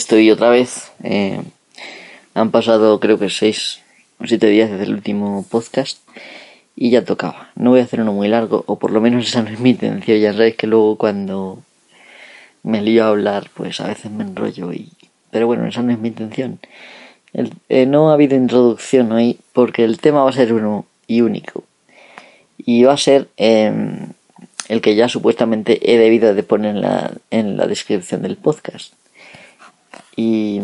estoy otra vez. Eh, han pasado creo que seis o siete días desde el último podcast y ya tocaba. No voy a hacer uno muy largo, o por lo menos esa no es mi intención. Ya sabéis que luego cuando me lío a hablar, pues a veces me enrollo y... Pero bueno, esa no es mi intención. Eh, no ha habido introducción hoy porque el tema va a ser uno y único. Y va a ser em, el que ya supuestamente he debido de poner en la, en la descripción del podcast. Y,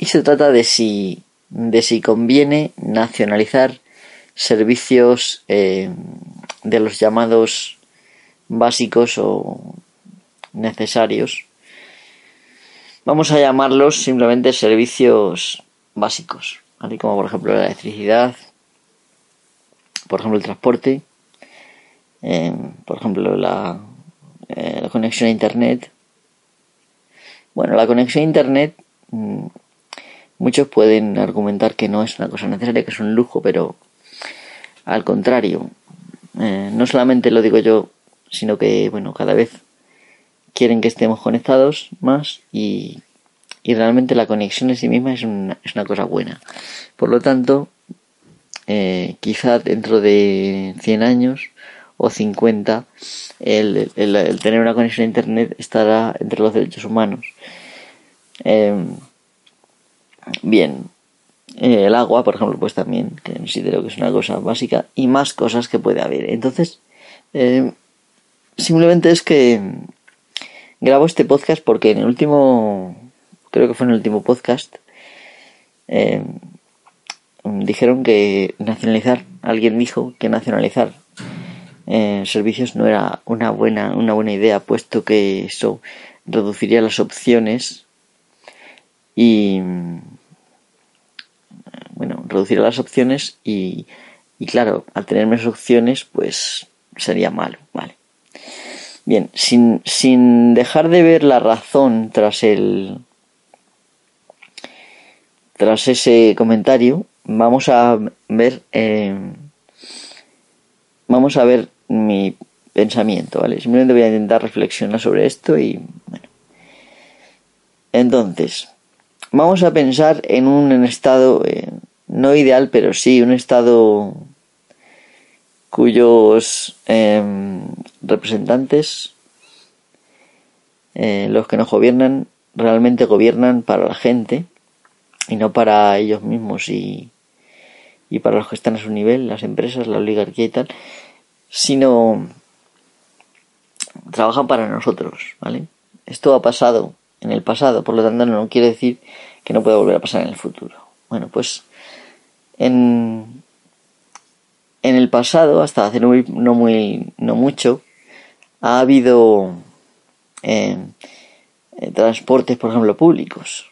se trata de si, de si conviene nacionalizar servicios eh, de los llamados básicos o necesarios. Vamos a llamarlos simplemente servicios básicos, como por ejemplo la electricidad, por ejemplo el transporte, eh, por ejemplo eh, la, conexión a internet. Bueno, la conexión a internet, mm, muchos pueden argumentar que no es una cosa necesaria, que es un lujo, pero al contrario, eh, no solamente lo digo yo, sino que bueno, cada vez quieren que estemos conectados más y, y realmente la conexión en sí misma es una, es una cosa buena. Por lo tanto, eh, quizá dentro de 100 años o 50 el, tener una conexión a internet estará entre los derechos humanos. Em, bien, eh, el agua, por ejemplo, pues también que considero que es una cosa básica y más cosas que puede haber. Entonces, em, simplemente es que grabo este podcast porque en el último, creo que fue en el último podcast, em, dijeron que nacionalizar, alguien dijo que nacionalizar eh, servicios no era una buena, una buena idea, puesto que eso reduciría las opciones y bueno, reduciría las opciones y, y claro, al tener menos opciones, pues sería malo, vale. Bien, sin, sin dejar de ver la razón tras el tras ese comentario, vamos a ver eh, vamos a ver mi pensamiento, ¿vale? Simplemente voy a intentar reflexionar sobre esto y bueno. Entonces, vamos a pensar en un estado eh, no ideal, pero sí un estado cuyos em, representantes, eh, los que nos gobiernan, realmente gobiernan para la gente y no para ellos mismos y, y para los que están a su nivel, las empresas, la oligarquía y tal, sino trabajan para nosotros, ¿vale? Esto ha pasado en el pasado, por lo tanto no quiere decir que no pueda volver a pasar en el futuro. Bueno, pues en, en el pasado, hasta hace no muy, no, mucho, ha habido eh, eh, transportes, por ejemplo, públicos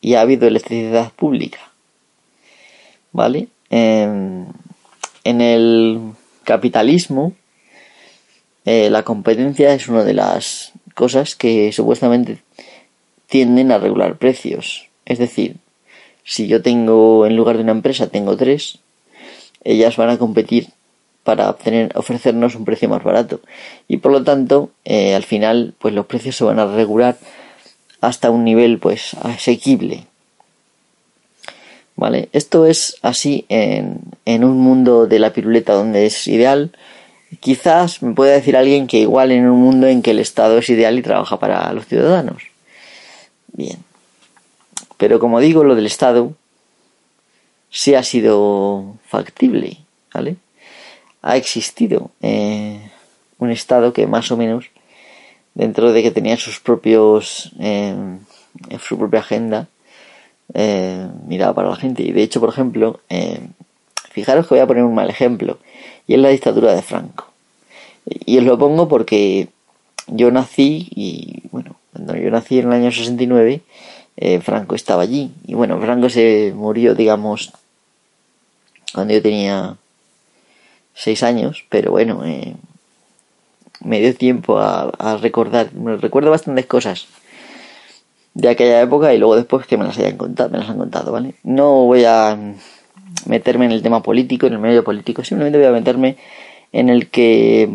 y ha habido electricidad pública, ¿vale? en el capitalismo, eh, la competencia es una de las cosas que supuestamente tienden a regular precios. Es decir, si yo tengo, en lugar de una empresa, tengo tres, ellas van a competir para obtener, ofrecernos un precio más barato. Y por lo tanto, eh, al final, pues los precios se van a regular hasta un nivel, pues, asequible. ¿Vale? Esto es así en, en un mundo de la piruleta donde es ideal. Quizás me pueda decir alguien que igual en un mundo en que el Estado es ideal y trabaja para los ciudadanos. Bien. Pero como digo, lo del Estado sí ha sido factible, ¿vale? Ha existido eh, un Estado que más o menos, dentro de que tenía sus propios, eh, su propia agenda, eh, miraba para la gente. Y de hecho, por ejemplo, eh, fijaros que voy a poner un mal ejemplo, y es la dictadura de Franco. Y os lo pongo porque yo nací, y bueno, cuando yo nací en el año 69, eh, Franco estaba allí. Y bueno, Franco se murió, digamos, cuando yo tenía seis años, pero bueno, eh, me dio tiempo a, a recordar, me recuerdo bastantes cosas de aquella época y luego después que me las hayan contado, me las han contado, ¿vale? No voy a meterme en el tema político, en el medio político, simplemente voy a meterme en el que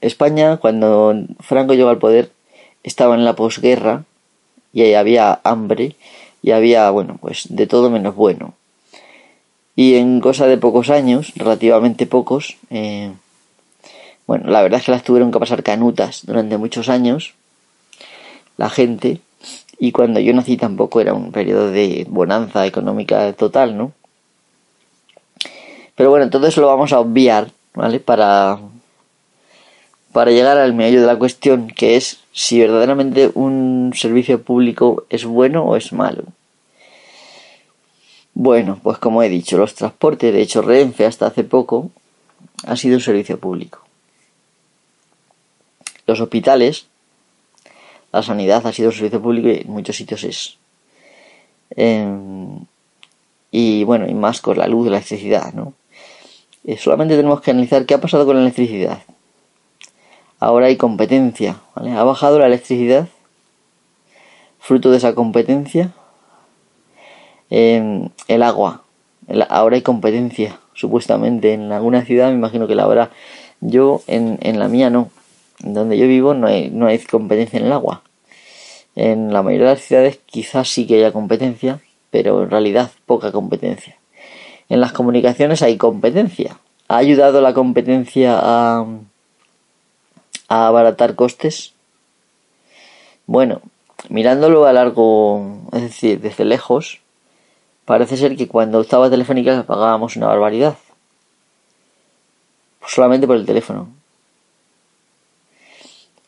España, cuando Franco llegó al poder, estaba en la posguerra, y ahí había hambre y había, bueno, pues de todo menos bueno. Y en cosa de pocos años, relativamente pocos, eh, bueno, la verdad es que las tuvieron que pasar canutas durante muchos años, la gente, y cuando yo nací tampoco era un periodo de bonanza económica total, ¿no? Pero bueno, todo eso lo vamos a obviar, ¿vale? Para, para llegar al medio de la cuestión, que es si verdaderamente un servicio público es bueno o es malo. Bueno, pues como he dicho, los transportes, de hecho Renfe hasta hace poco, ha sido un servicio público. Los hospitales, la sanidad ha sido un servicio público y en muchos sitios es. Em, y bueno, y más con la luz, la electricidad, ¿no? Eh, solamente tenemos que analizar qué ha pasado con la electricidad. Ahora hay competencia, ¿vale? Ha bajado la electricidad, fruto de esa competencia. Em, el agua, ahora hay competencia, supuestamente. En alguna ciudad me imagino que la habrá. Yo, en, en la mía no. Donde yo vivo no hay, no hay competencia en el agua. En la mayoría de las ciudades quizás sí que haya competencia, pero en realidad poca competencia. En las comunicaciones hay competencia. ¿Ha ayudado la competencia a, a abaratar costes? Bueno, mirándolo a largo, es decir, desde lejos, parece ser que cuando estaba Telefónica pagábamos una barbaridad. Solamente por el teléfono.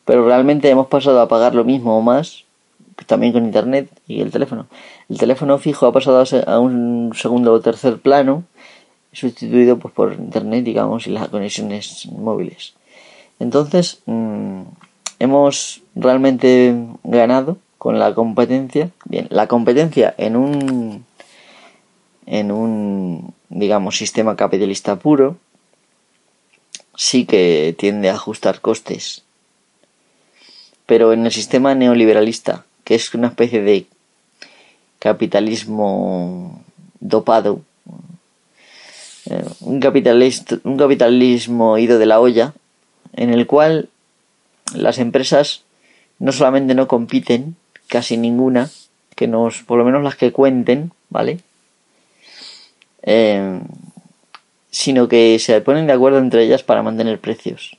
Pero realmente hemos pasado a pagar lo mismo o más, también con internet y el teléfono. El teléfono fijo ha pasado a un segundo o tercer plano, sustituido pues, por internet, digamos, y las conexiones móviles. Entonces, mm, hemos realmente ganado con la competencia. Bien, la competencia en un en un digamos sistema capitalista puro sí que tiende a ajustar costes. Pero en el sistema neoliberalista, que es una especie de capitalismo dopado, eh, un, un capitalismo ido de la olla, en el cual las empresas no solamente no compiten, casi ninguna, que nos, por lo menos las que cuenten, ¿vale? Eh, sino que se ponen de acuerdo entre ellas para mantener precios.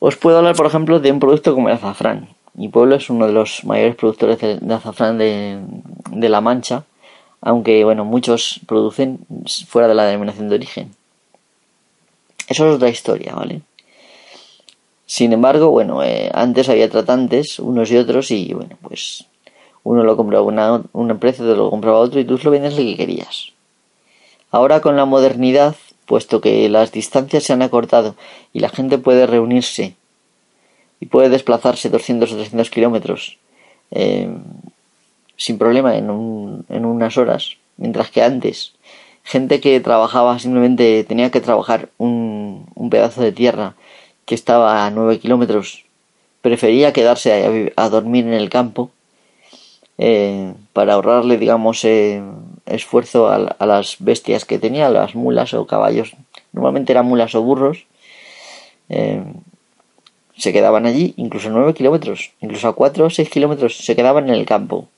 Os puedo hablar, por ejemplo, de un producto como el azafrán. Mi pueblo es uno de los mayores productores de, azafrán de, La Mancha, aunque bueno, muchos producen fuera de la denominación de origen. Eso es otra historia, ¿vale? Sin embargo, bueno, eh, antes había tratantes, unos y otros, y bueno, pues uno lo compraba una, un precio, te lo compraba otro y tú lo vendes lo que querías. Ahora con la modernidad, puesto que las distancias se han acortado y la gente puede reunirse y puede desplazarse 200 o 300 kilómetros eh, sin problema en, un, en unas horas, mientras que antes gente que trabajaba simplemente tenía que trabajar un, un pedazo de tierra que estaba a 9 kilómetros, prefería quedarse a, dormir en el campo eh, para ahorrarle, digamos, eh, esfuerzo a, las bestias que tenía, las mulas o caballos. Normalmente eran mulas o burros. Eh, se quedaban allí, incluso a 9 kilómetros, incluso a 4 o 6 kilómetros, se quedaban en el campo.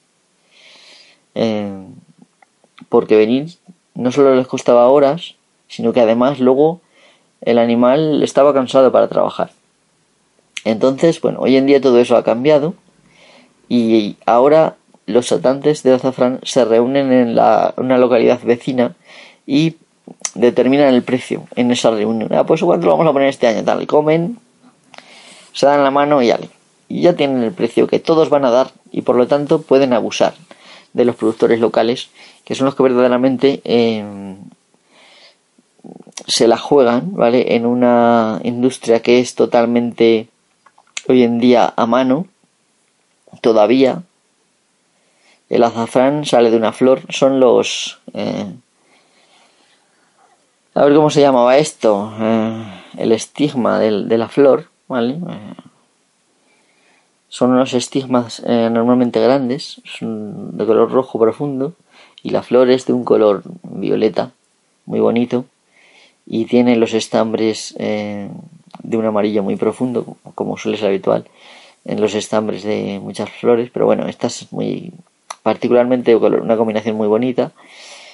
porque venir no solo les costaba horas, sino que además luego el animal estaba cansado para trabajar. Entonces, bueno, hoy en día todo eso ha cambiado y ahora los saltantes de azafrán se reúnen en la, una localidad vecina y determinan el precio en esa reunión. Ah, pues cuánto lo vamos a poner este año, tal, comen, se dan la mano y y ya tienen el precio que todos van a dar y por lo tanto pueden abusar de los productores locales, que son los que verdaderamente em, se la juegan, ¿vale? En una industria que es totalmente hoy en día a mano, todavía. El azafrán sale de una flor, son los... Eh, a ver cómo se llamaba esto, eh, el estigma de la flor, ¿vale? Eh, son unos estigmas normalmente grandes, son de color rojo profundo y la flor es de un color violeta, muy bonito y tiene los estambres de un amarillo muy profundo, como suele ser habitual. en los estambres de muchas flores, pero bueno, esta es muy particularmente una combinación muy bonita.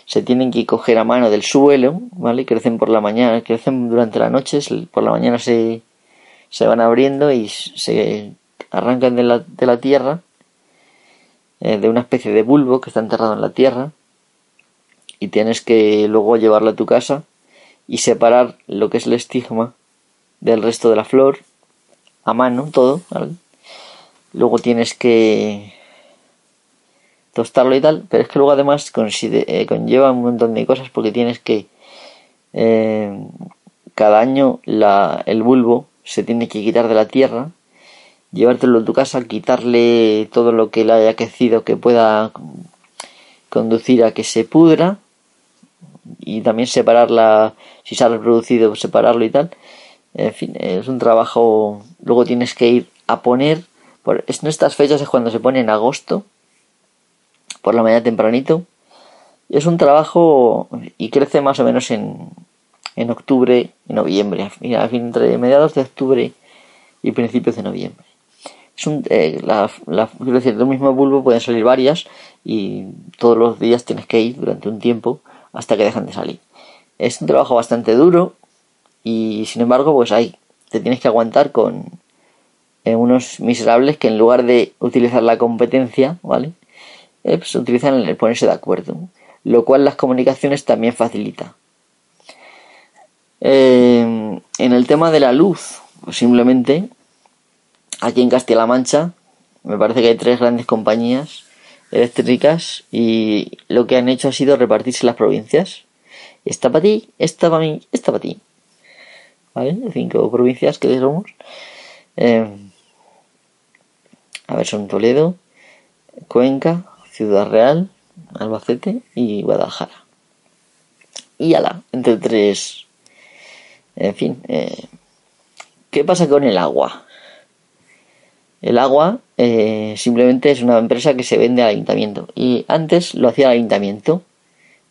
Se tienen que coger a mano del suelo, ¿vale? Crecen por la mañana, crecen durante la noche, por la mañana se, se van abriendo y se arrancan de la, de la tierra, eh, de una especie de bulbo que está enterrado en la tierra, y tienes que luego llevarlo a tu casa y separar lo que es el estigma del resto de la flor a mano, todo. Luego tienes que tostarlo y tal, pero es que luego además eh, conlleva un montón de cosas porque tienes que eh, cada año la, el bulbo se tiene que quitar de la tierra, llevártelo a tu casa, quitarle todo lo que le haya crecido que pueda conducir a que se pudra y también separarla, si se ha reproducido, separarlo y tal. En fin, es un trabajo. Luego tienes que ir a poner. Por, en estas fechas es cuando se pone en agosto, por la mañana tempranito. Es un trabajo y crece más o menos en, en octubre y noviembre, entre mediados de octubre y principios de noviembre. Es un, eh, la, quiero decir, del mismo bulbo pueden salir varias y todos los días tienes que ir durante un tiempo hasta que dejan de salir. Es un trabajo bastante duro y sin embargo pues hay, te tienes que aguantar con eh, unos miserables que en lugar de utilizar la competencia, ¿vale? Eh, pues utilizan el ponerse de acuerdo, lo cual las comunicaciones también facilita. Eh, en el tema de la luz, pues simplemente aquí en Castilla-La Mancha me parece que hay tres grandes compañías eléctricas y lo que han hecho ha sido repartirse las provincias. Esta para ti, esta para mí, esta para ti. ¿Vale? Cinco provincias que somos. Eh, a ver, son Toledo, Cuenca, Ciudad Real, Albacete y Guadalajara. Y ala, entre tres en fin, eh, ¿qué pasa con el agua? El agua eh, simplemente es una empresa que se vende al ayuntamiento y antes lo hacía el ayuntamiento.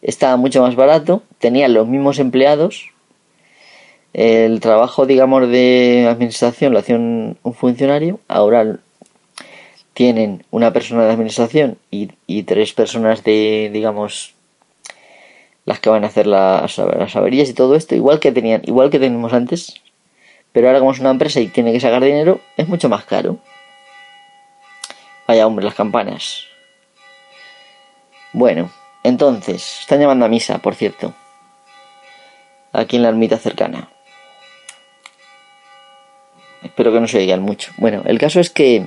Estaba mucho más barato, tenía los mismos empleados. El trabajo, digamos, de administración lo hacía un, funcionario. Ahora tienen una persona de administración y, y tres personas de, digamos, las que van a hacer las, las averías y todo esto, igual que tenían, igual que teníamos antes, pero ahora como es una empresa y tiene que sacar dinero, es mucho más caro. Vaya hombre, las campanas. Bueno, entonces, están llamando a misa, por cierto. Aquí en la ermita cercana. Espero que no se oigan mucho. Bueno, el caso es que...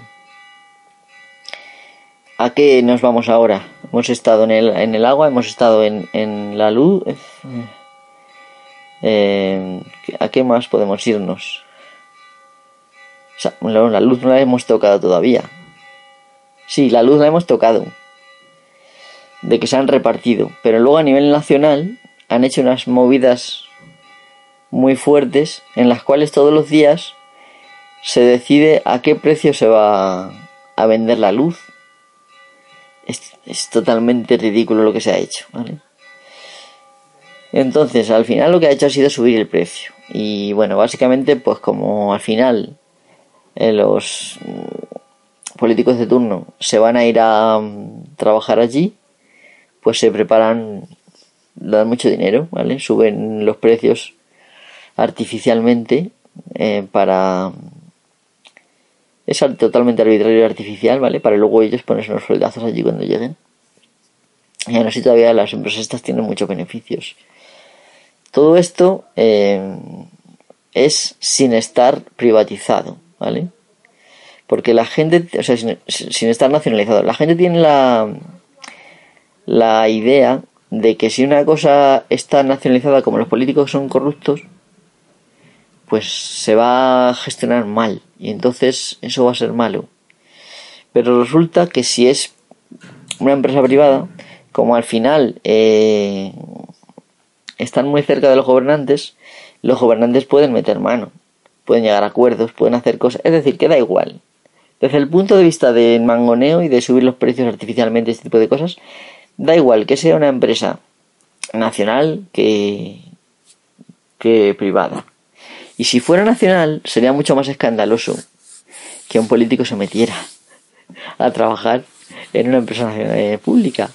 ¿A qué nos vamos ahora? Hemos estado en el, en el agua, hemos estado en, en la luz. Eh, ¿A qué más podemos irnos? O sea, la luz no la hemos tocado todavía. Sí, la luz la hemos tocado. De que se han repartido. Pero luego a nivel nacional han hecho unas movidas muy fuertes en las cuales todos los días se decide a qué precio se va a vender la luz es, totalmente ridículo lo que se ha hecho, ¿vale? Entonces, al final lo que ha hecho ha sido subir el precio. Y bueno, básicamente, pues como al final eh, los políticos de turno se van a ir a mm, trabajar allí, pues se preparan, dan mucho dinero, ¿vale? Suben los precios artificialmente eh, para es totalmente arbitrario y artificial, ¿vale? Para luego ellos ponerse unos soldazos allí cuando lleguen. Y aún así todavía las empresas estas tienen muchos beneficios. Todo esto eh, es sin estar privatizado, ¿vale? Porque la gente, o sea, sin, sin, estar nacionalizado, la gente tiene la, la idea de que si una cosa está nacionalizada como los políticos son corruptos, pues se va a gestionar mal y entonces eso va a ser malo. Pero resulta que si es una empresa privada, como al final eh, están muy cerca de los gobernantes, los gobernantes pueden meter mano, pueden llegar a acuerdos, pueden hacer cosas, es decir, que da igual. Desde el punto de vista del mangoneo y de subir los precios artificialmente, este tipo de cosas, da igual que sea una empresa nacional que, que privada. Y si fuera nacional, sería mucho más escandaloso que un político se metiera a trabajar en una empresa eh, pública.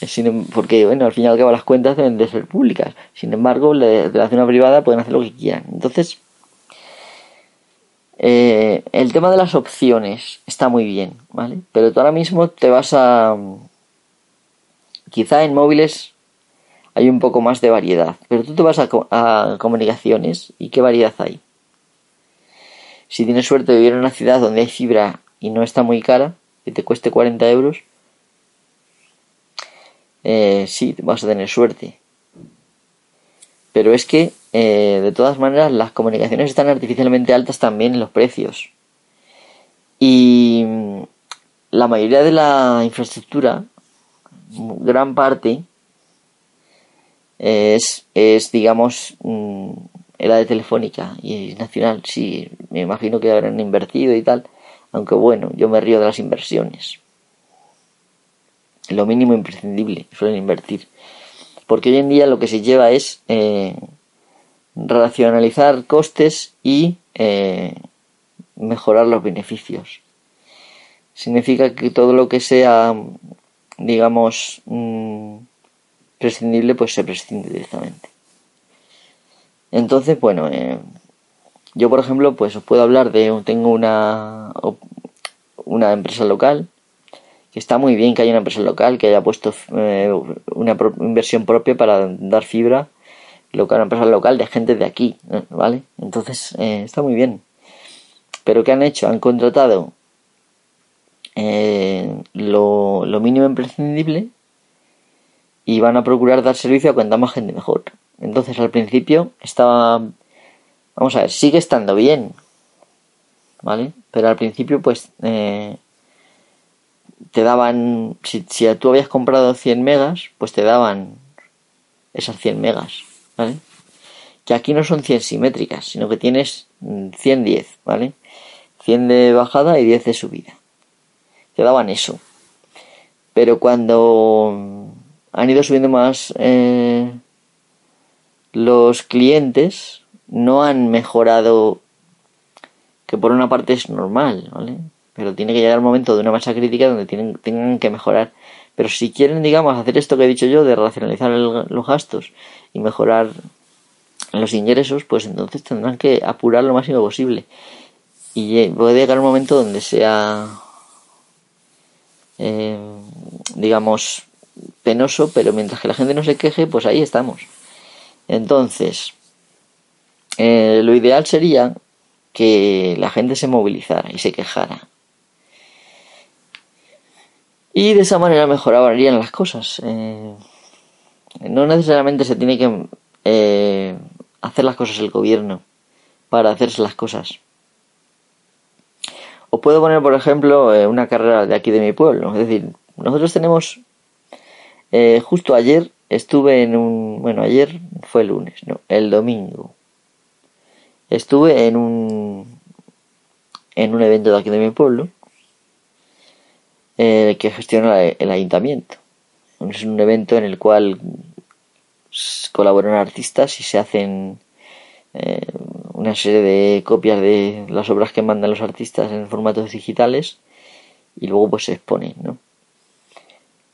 Em, porque, bueno, al fin y al cabo las cuentas deben de ser públicas. Sin embargo, de la zona privada pueden hacer lo que quieran. Entonces, eh, el tema de las opciones está muy bien, ¿vale? Pero tú ahora mismo te vas a... Quizá en móviles hay un poco más de variedad, pero tú te vas a, comunicaciones y ¿qué variedad hay? Si tienes suerte de vivir en una ciudad donde hay fibra y no está muy cara, que te cueste 40 euros, eh, sí, vas a tener suerte. Pero es que, eh, de todas maneras, las comunicaciones están artificialmente altas también en los precios. Y mm, la mayoría de la infraestructura, gran parte, es, es digamos, mm, la de Telefónica y Nacional. Sí, me imagino que habrán invertido y tal. Aunque bueno, yo me río de las inversiones lo mínimo imprescindible suelen invertir. Porque hoy en día lo que se lleva es eh, racionalizar costes y eh, mejorar los beneficios. Significa que todo lo que sea, digamos, mm, prescindible, pues se prescinde directamente. Entonces, bueno, eh, yo por ejemplo, pues os puedo hablar de, tengo una, una empresa local que está muy bien que haya una empresa local que haya puesto eh, una inversión propia para dar fibra local, una empresa local de gente de aquí, ¿eh? ¿vale? Entonces está muy bien. Pero ¿qué han hecho? Han contratado lo, lo mínimo imprescindible y van a procurar dar servicio a cuanta más gente mejor. Entonces al principio estaba, vamos a ver, sigue estando bien, ¿vale? Pero al principio pues te daban, si, si tú habías comprado 100 megas, pues te daban esas 100 megas, ¿vale? Que aquí no son 100 simétricas, sino que tienes 110, ¿vale? 100 de bajada y 10 de subida. Te daban eso. Pero cuando han ido subiendo más eh, los clientes, no han mejorado, que por una parte es normal, ¿vale? pero tiene que llegar el momento de una masa crítica donde tienen, tengan que mejorar. Pero si quieren, digamos, hacer esto que he dicho yo, de racionalizar los gastos y mejorar los ingresos, pues entonces tendrán que apurar lo máximo posible. Y puede llegar un momento donde sea, eh, digamos, penoso, pero mientras que la gente no se queje, pues ahí estamos. Entonces, eh, lo ideal sería que la gente se movilizara y se quejara. Y de esa manera mejorarían las cosas. Eh, no necesariamente se tiene que eh, hacer las cosas el gobierno para hacerse las cosas. Os puedo poner, por ejemplo, una carrera de aquí de mi pueblo. Es decir, nosotros tenemos, justo ayer estuve en un, bueno, ayer fue el lunes, no, el domingo. Estuve en un, en un evento de aquí de mi pueblo eh, que gestiona el ayuntamiento. Es un evento en el cual colaboran artistas y se hacen eh, una serie de copias de las obras que mandan los artistas en formatos digitales y luego pues se exponen, ¿no?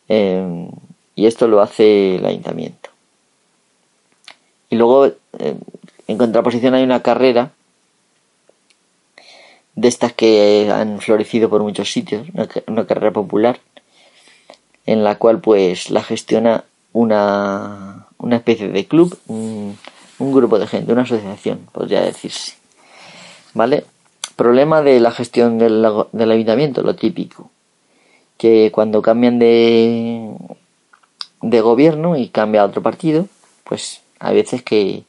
Eh, y esto lo hace el ayuntamiento. Y luego, en contraposición, hay una carrera de estas que han florecido por muchos sitios, una, carrera popular, en la cual pues la gestiona una, una especie de club, un, grupo de gente, una asociación, podría decirse. ¿Vale? Problema de la gestión del, del ayuntamiento, lo típico, que cuando cambian de, de gobierno y cambia a otro partido, pues hay veces que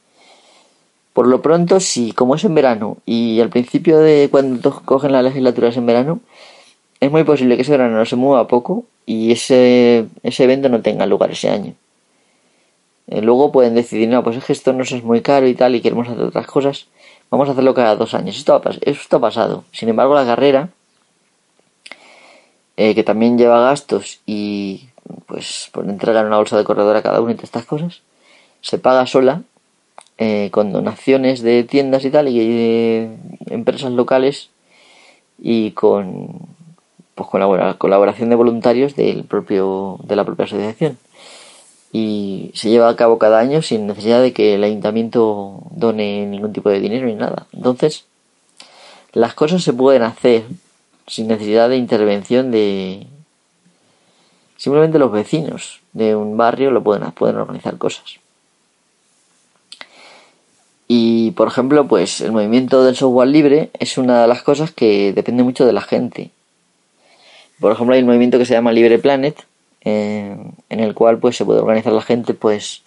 por lo pronto, sí, como es en verano y al principio de cuando cogen las legislaturas en verano, es muy posible que ese verano no se mueva poco y ese, ese evento no tenga lugar ese año. Eh, luego pueden decidir, no, pues es que esto nos es muy caro y tal y queremos hacer otras cosas, vamos a hacerlo cada dos años. Esto ha, esto ha pasado. Sin embargo, la carrera, eh, que también lleva gastos y pues por entregar una bolsa de corredor a cada una de estas cosas, se paga sola eh, con donaciones de tiendas y tal y de empresas locales y con pues con la colaboración de voluntarios del propio de la propia asociación y se lleva a cabo cada año sin necesidad de que el ayuntamiento done ningún tipo de dinero ni nada. Entonces, las cosas se pueden hacer sin necesidad de intervención de simplemente los vecinos de un barrio lo pueden, pueden organizar cosas. Y por ejemplo, pues el movimiento del software libre es una de las cosas que depende mucho de la gente. Por ejemplo, hay un movimiento que se llama Libre Planet, eh, en el cual pues se puede organizar la gente pues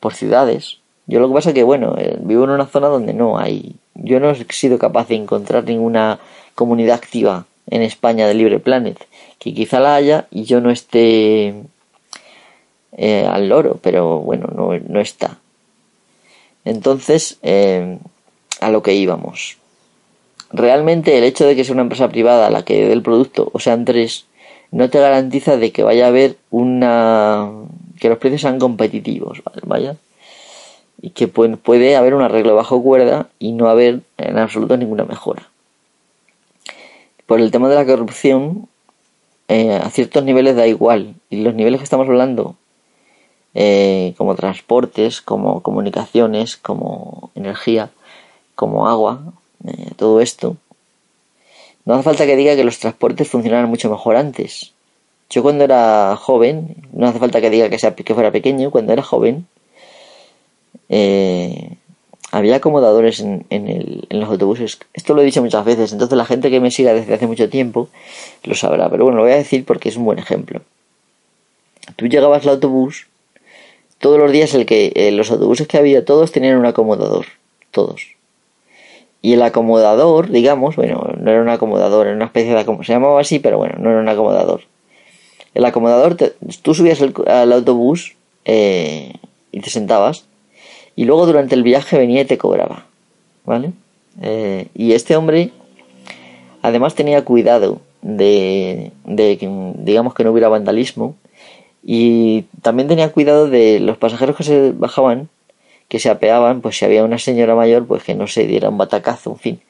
por ciudades. Yo lo que pasa es que bueno, eh, vivo en una zona donde no hay, yo no he sido capaz de encontrar ninguna comunidad activa en España de Libre Planet, que quizá la haya y yo no esté eh, al loro, pero bueno, no, no está. Entonces, a lo que íbamos. Realmente el hecho de que sea una empresa privada la que dé el producto, o sean tres, no te garantiza de que vaya a haber una que los precios sean competitivos, vaya, y que puede haber un arreglo bajo cuerda y no haber en absoluto ninguna mejora. Por el tema de la corrupción, eh, a ciertos niveles da igual, y los niveles que estamos hablando, eh, como transportes, como comunicaciones, como energía, como agua, eh, todo esto, no hace falta que diga que los transportes funcionaran mucho mejor antes. Yo cuando era joven, no hace falta que diga que, sea, que fuera pequeño, cuando era joven, eh, había acomodadores en, en, los autobuses. Esto lo he dicho muchas veces, entonces la gente que me siga desde hace mucho tiempo lo sabrá, pero bueno, lo voy a decir porque es un buen ejemplo. Tú llegabas al autobús, todos los días el que eh, los autobuses que había, todos tenían un acomodador, todos. Y el acomodador, digamos, bueno, no era un acomodador, era una especie de acomodador, se llamaba así, pero bueno, no era un acomodador. El acomodador, tú subías al autobús eh, y te sentabas, y luego durante el viaje venía y te cobraba, ¿vale? Eh, y este hombre, además tenía cuidado de, de, digamos, que no hubiera vandalismo, y también tenía cuidado de los pasajeros que se bajaban, que se apeaban, pues si había una señora mayor, pues que no se diera un batacazo, en fin,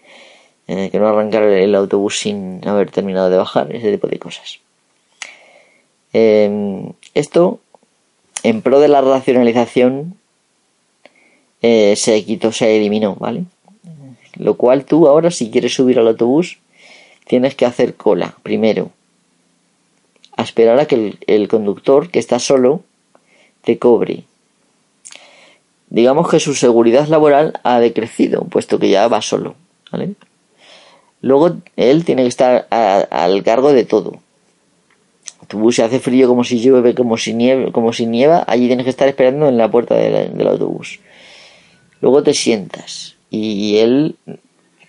eh, que no arrancara el autobús sin haber terminado de bajar, ese tipo de cosas. Em, esto, en pro de la racionalización, eh, se quitó, se eliminó, ¿vale? Lo cual tú ahora, si quieres subir al autobús, tienes que hacer cola primero. A esperar a que el, conductor, que está solo, te cobre digamos que su seguridad laboral ha decrecido, puesto que ya va solo. ¿vale? Luego él tiene que estar al cargo de todo. Tu bus se hace frío como si llueve, como si nieve, como si nieva, allí tienes que estar esperando en la puerta del autobús. Luego te sientas y él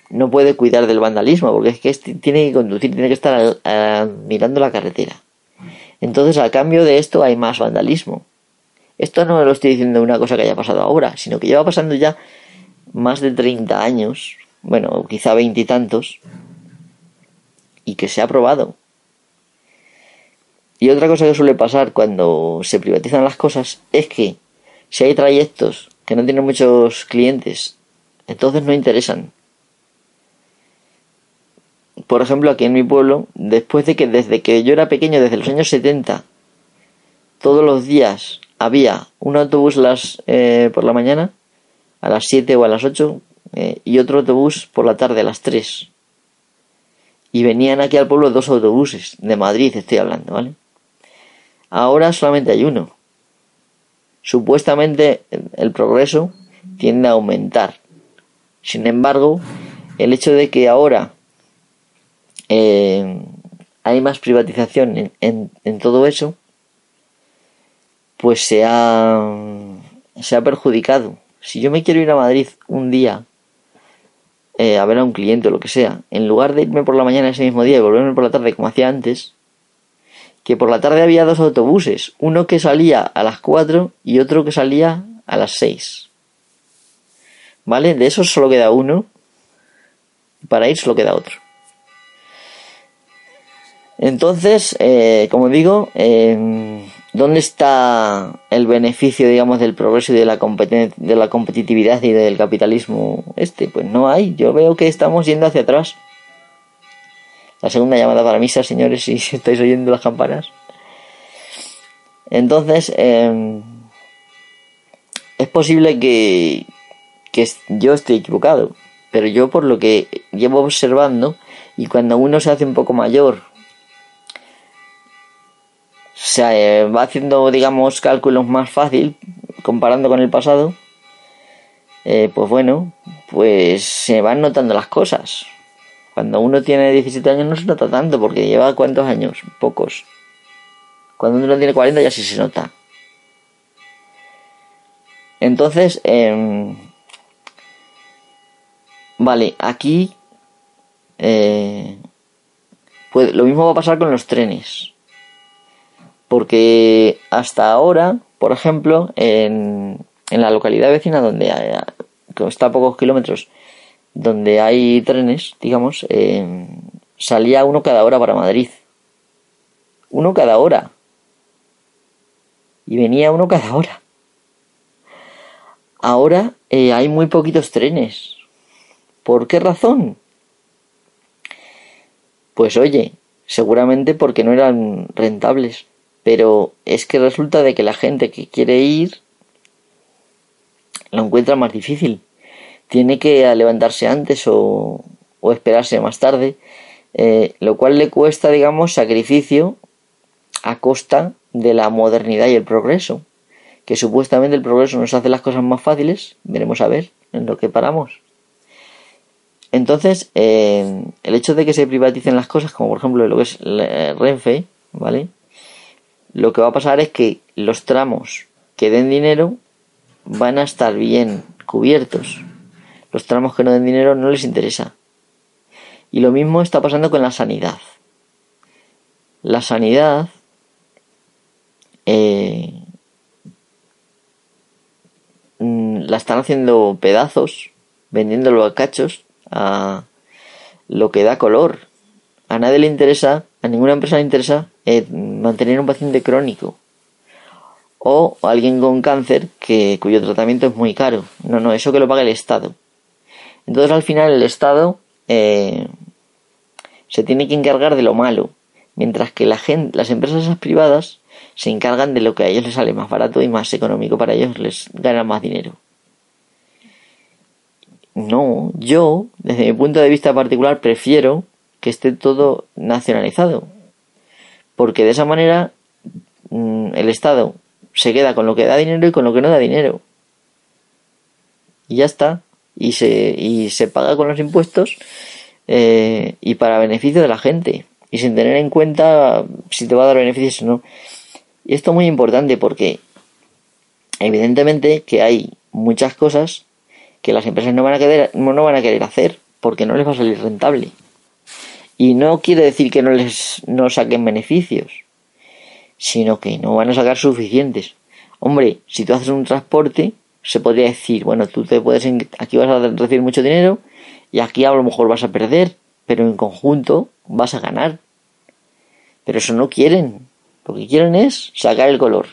no puede cuidar del vandalismo porque es que tiene que conducir, tiene que estar mirando la carretera. Entonces, a cambio de esto hay más vandalismo. Esto no lo estoy diciendo una cosa que haya pasado ahora, sino que lleva pasando ya más de 30 años, bueno, quizá veintitantos, y, que se ha probado. Y otra cosa que suele pasar cuando se privatizan las cosas es que si hay trayectos que no tienen muchos clientes, entonces no interesan. Por ejemplo, aquí en mi pueblo, después de que desde que yo era pequeño, desde los años 70, todos los días había un autobús las, eh, por la mañana, a las 7 o a las 8, eh, y otro autobús por la tarde a las 3. Y venían aquí al pueblo dos autobuses, de Madrid estoy hablando, ¿vale? Ahora solamente hay uno. Supuestamente el progreso tiende a aumentar. Sin embargo, el hecho de que ahora eh, hay más privatización en todo eso, pues se ha, se ha perjudicado. Si yo me quiero ir a Madrid un día eh, a ver a un cliente o lo que sea, en lugar de irme por la mañana ese mismo día y volverme por la tarde como hacía antes, que por la tarde había dos autobuses, uno que salía a las 4 y otro que salía a las 6. ¿Vale? De esos solo queda uno, para ir solo queda otro. Entonces, eh, como digo, eh, ¿Dónde está el beneficio, digamos, del progreso y de la, de la competitividad y del capitalismo este? Pues no hay. Yo veo que estamos yendo hacia atrás. La segunda llamada para misa, señores, si estáis oyendo las campanas. Entonces, em, es posible que, que yo esté equivocado, pero yo por lo que llevo observando, y cuando uno se hace un poco mayor, se va haciendo, digamos, cálculos más fácil comparando con el pasado, eh, pues bueno, pues se van notando las cosas. Cuando uno tiene 17 años no se nota tanto porque lleva cuántos años, pocos. Cuando uno tiene 40 ya sí se nota. Entonces, em, vale, aquí eh, pues lo mismo va a pasar con los trenes. Porque hasta ahora, por ejemplo, en, en la localidad vecina donde está a pocos kilómetros, donde hay trenes, digamos, em, salía uno cada hora para Madrid. Uno cada hora. Y venía uno cada hora. Ahora eh, hay muy poquitos trenes. ¿Por qué razón? Pues oye, seguramente porque no eran rentables. Pero es que resulta de que la gente que quiere ir lo encuentra más difícil tiene que levantarse antes o, esperarse más tarde, eh, lo cual le cuesta, digamos, sacrificio a costa de la modernidad y el progreso, que supuestamente el progreso nos hace las cosas más fáciles, veremos a ver en lo que paramos. Entonces, eh, el hecho de que se privaticen las cosas, como por ejemplo lo que es Renfe, ¿vale? Lo que va a pasar es que los tramos que den dinero van a estar bien cubiertos los tramos que no den dinero no les interesa. Y lo mismo está pasando con la sanidad. La sanidad eh, mm, la están haciendo pedazos, vendiéndolo a cachos, a lo que da color. A nadie le interesa, a ninguna empresa le interesa eh, mantener un paciente crónico o alguien con cáncer que cuyo tratamiento es muy caro. No, no, eso que lo paga el Estado. Entonces al final el Estado eh, se tiene que encargar de lo malo, mientras que la gente, las empresas privadas se encargan de lo que a ellos les sale más barato y más económico para ellos, les gana más dinero. No, yo, desde mi punto de vista particular, prefiero que esté todo nacionalizado. Porque de esa manera mm, el Estado se queda con lo que da dinero y con lo que no da dinero. Y ya está y se, y se paga con los impuestos eh, y para beneficio de la gente y sin tener en cuenta si te va a dar beneficios o no. Y esto es muy importante porque evidentemente que hay muchas cosas que las empresas no van a querer, no van a querer hacer porque no les va a salir rentable. Y no quiere decir que no les no saquen beneficios, sino que no van a sacar suficientes. Hombre, si tú haces un transporte, se podría decir, bueno, tú te puedes, aquí vas a recibir mucho dinero y aquí a lo mejor vas a perder, pero en conjunto vas a ganar. Pero eso no quieren. Lo que quieren es sacar el color.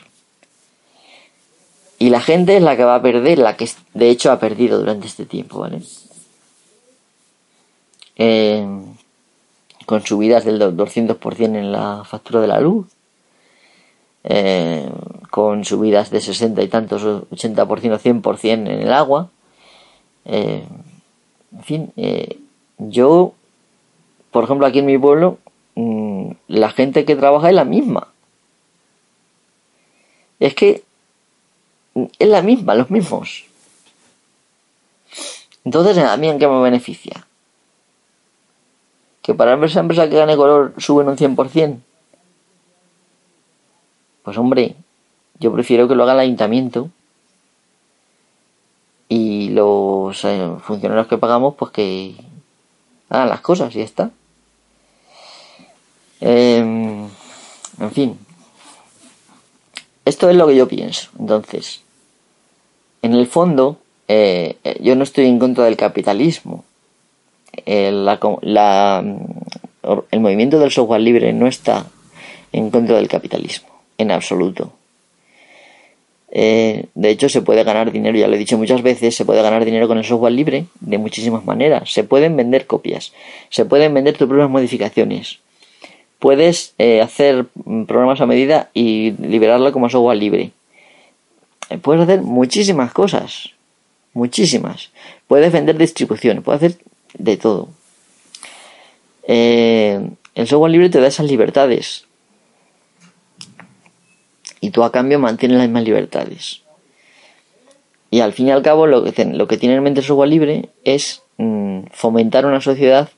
Y la gente es la que va a perder, la que de hecho ha perdido durante este tiempo, ¿vale? Eh, con subidas del 200% en la factura de la luz. Eh, con subidas de 60 y tantos, 80%, 100% en el agua. Eh, en fin, eh, yo, por ejemplo, aquí en mi pueblo, mm, la gente que trabaja es la misma. Es que es la misma, los mismos. Entonces, ¿a mí en qué me beneficia? Que para esa empresa que gane color suben un 100%. Pues hombre, yo prefiero que lo haga el ayuntamiento y los eh, funcionarios que pagamos, pues que hagan las cosas y está. Em, en fin, esto es lo que yo pienso. Entonces, en el fondo, eh, yo no estoy en contra del capitalismo. el movimiento del software libre no está en contra del capitalismo, en absoluto. Eh, de hecho, se puede ganar dinero, ya lo he dicho muchas veces, se puede ganar dinero con el software libre de muchísimas maneras. Se pueden vender copias, se pueden vender tus propias modificaciones. Puedes eh, hacer programas a medida y liberarlo como software libre. Eh, puedes hacer muchísimas cosas, muchísimas. Puedes vender distribuciones, puedes hacer de todo. el software libre te da esas libertades y tú a cambio mantienes las mismas libertades. Y al fin y al cabo lo que, lo que tiene en mente el software libre es mm, fomentar una sociedad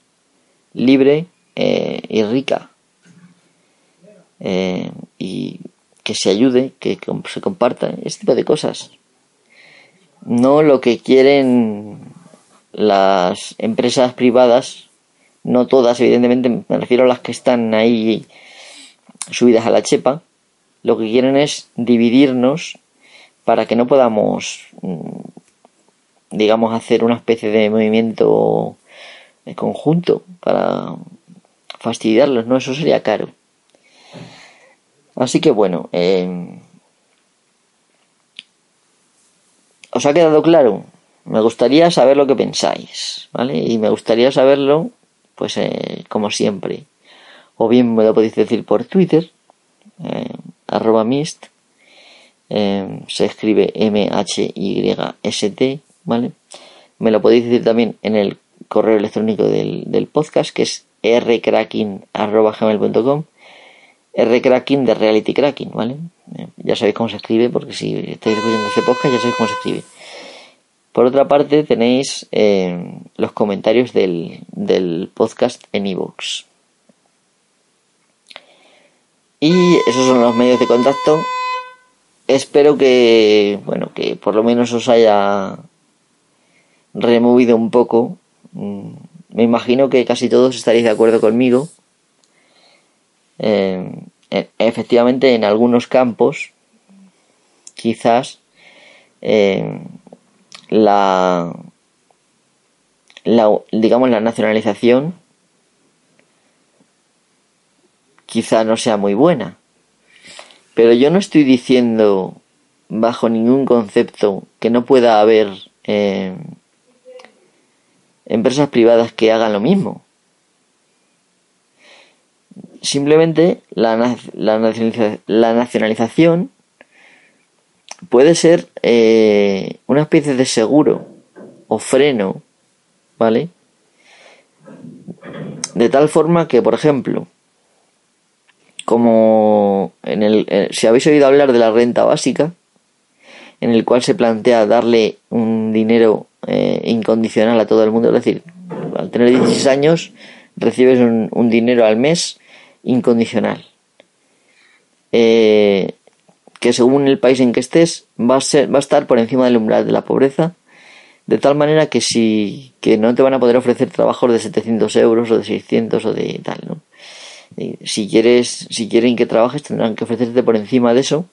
libre eh, y rica. Eh, y que se ayude, que se comparta, este tipo de cosas. No lo que quieren las empresas privadas, no todas, evidentemente, me refiero a las que están ahí subidas a la chepa, lo que quieren es dividirnos para que no podamos, mm, digamos, hacer una especie de movimiento conjunto para fastidiarlos, ¿no? Eso sería caro. Así que bueno, eh, ¿os ha quedado claro? Me gustaría saber lo que pensáis, ¿vale? Y me gustaría saberlo, pues eh, como siempre. O bien me lo podéis decir por Twitter, eh, arroba mist, em, se escribe M-H-Y-S-T, ¿vale? Me lo podéis decir también en el correo electrónico del, podcast, que es rcracking.gmail.com rcracking de reality cracking, ¿vale? Eh, ya sabéis cómo se escribe, porque si estáis escuchando este podcast ya sabéis cómo se escribe. Por otra parte, tenéis em, los comentarios del, del podcast en iVoox. Y esos son los medios de contacto. Espero que, bueno, que por lo menos os haya removido un poco. Mm, me imagino que casi todos estaréis de acuerdo conmigo. Eh, e, efectivamente, en algunos campos, quizás eh, la, la, digamos, la nacionalización quizá no sea muy buena. Pero yo no estoy diciendo bajo ningún concepto que no pueda haber eh, empresas privadas que hagan lo mismo. Simplemente la, nacionalización puede ser eh, una especie de seguro o freno, ¿vale? De tal forma que, por ejemplo, como en el, eh, si habéis oído hablar de la renta básica, en el cual se plantea darle un dinero eh, incondicional a todo el mundo, es decir, al tener 16 años recibes un, dinero al mes incondicional. Eh, que según el país en que estés va a, ser, va a estar por encima del umbral de la pobreza, de tal manera que si que no te van a poder ofrecer trabajos de 700 euros o de 600 o de tal, ¿no? Si quieres, si quieren que trabajes, tendrán que ofrecerte por encima de eso.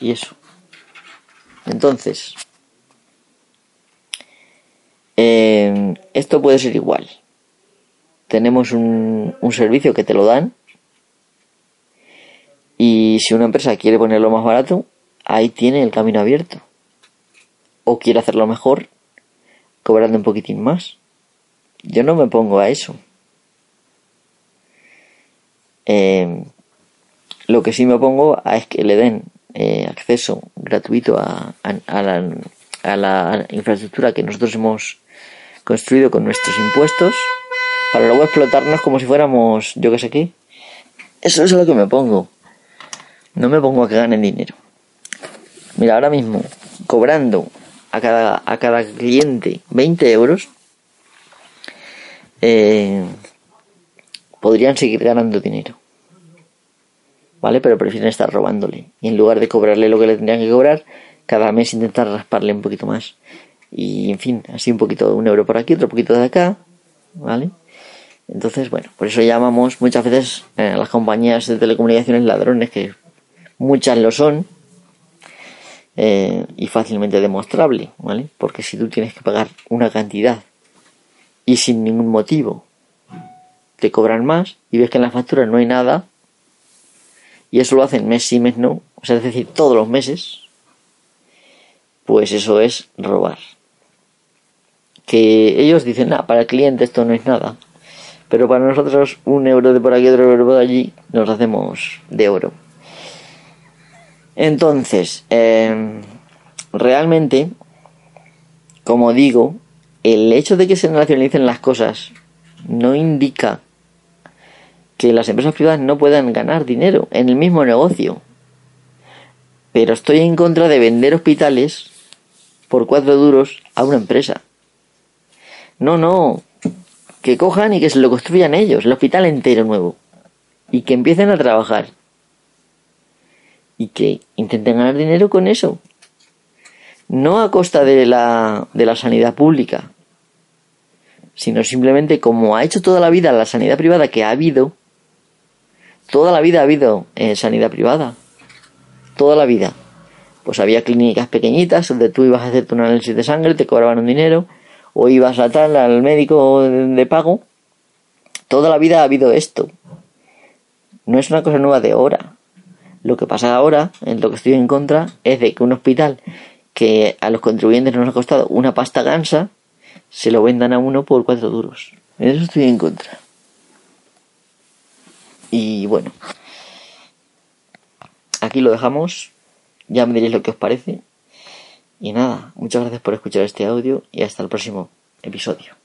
Y eso. Entonces, eh, esto puede ser igual. Tenemos un, un servicio que te lo dan. Y si una empresa quiere ponerlo más barato, ahí tiene el camino abierto. O quiere hacerlo mejor, cobrando un poquitín más. Yo no me pongo a eso. Eh, lo que sí me opongo es que le den eh, acceso gratuito a, la, infraestructura que nosotros hemos construido con nuestros impuestos para luego explotarnos como si fuéramos yo que sé qué. Eso es lo que me pongo. No me pongo a que ganen dinero. Mira, ahora mismo, cobrando a cada, a cada cliente 20 euros, eh, podrían seguir ganando dinero. ¿Vale? Pero prefieren estar robándole. Y en lugar de cobrarle lo que le tendrían que cobrar, cada mes intentar rasparle un poquito más. Y en fin, así un poquito, un euro por aquí, otro poquito de acá. ¿Vale? Entonces, bueno, por eso llamamos muchas veces a las compañías de telecomunicaciones ladrones, que muchas lo son, eh, y fácilmente demostrable, ¿vale? Porque si tú tienes que pagar una cantidad y sin ningún motivo te cobran más y ves que en la factura no hay nada y eso lo hacen mes sí, mes no, o sea, es decir, todos los meses, pues eso es robar. Que ellos dicen, nada, para el cliente esto no es nada, pero para nosotros un euro de por aquí, otro euro de allí, nos hacemos de oro. Entonces, em, realmente, como digo, el hecho de que se nacionalicen las cosas no indica que las empresas privadas no puedan ganar dinero en el mismo negocio. Pero estoy en contra de vender hospitales por cuatro duros a una empresa. No, no. Que cojan y que se lo construyan ellos, el hospital entero nuevo. Y que empiecen a trabajar. Y que intenten ganar dinero con eso. No a costa de la, de la sanidad pública. Sino simplemente como ha hecho toda la vida la sanidad privada que ha habido, Toda la vida ha habido eh, sanidad privada. Toda la vida. Pues había clínicas pequeñitas donde tú ibas a hacerte un análisis de sangre, te cobraban un dinero, o ibas a tal al médico de, pago. Toda la vida ha habido esto. No es una cosa nueva de ahora. Lo que pasa ahora, en lo que estoy en contra, es de que un hospital que a los contribuyentes nos ha costado una pasta gansa, se lo vendan a uno por cuatro duros. En eso estoy en contra. Y bueno, aquí lo dejamos. Ya me diréis lo que os parece. Y nada, muchas gracias por escuchar este audio y hasta el próximo episodio.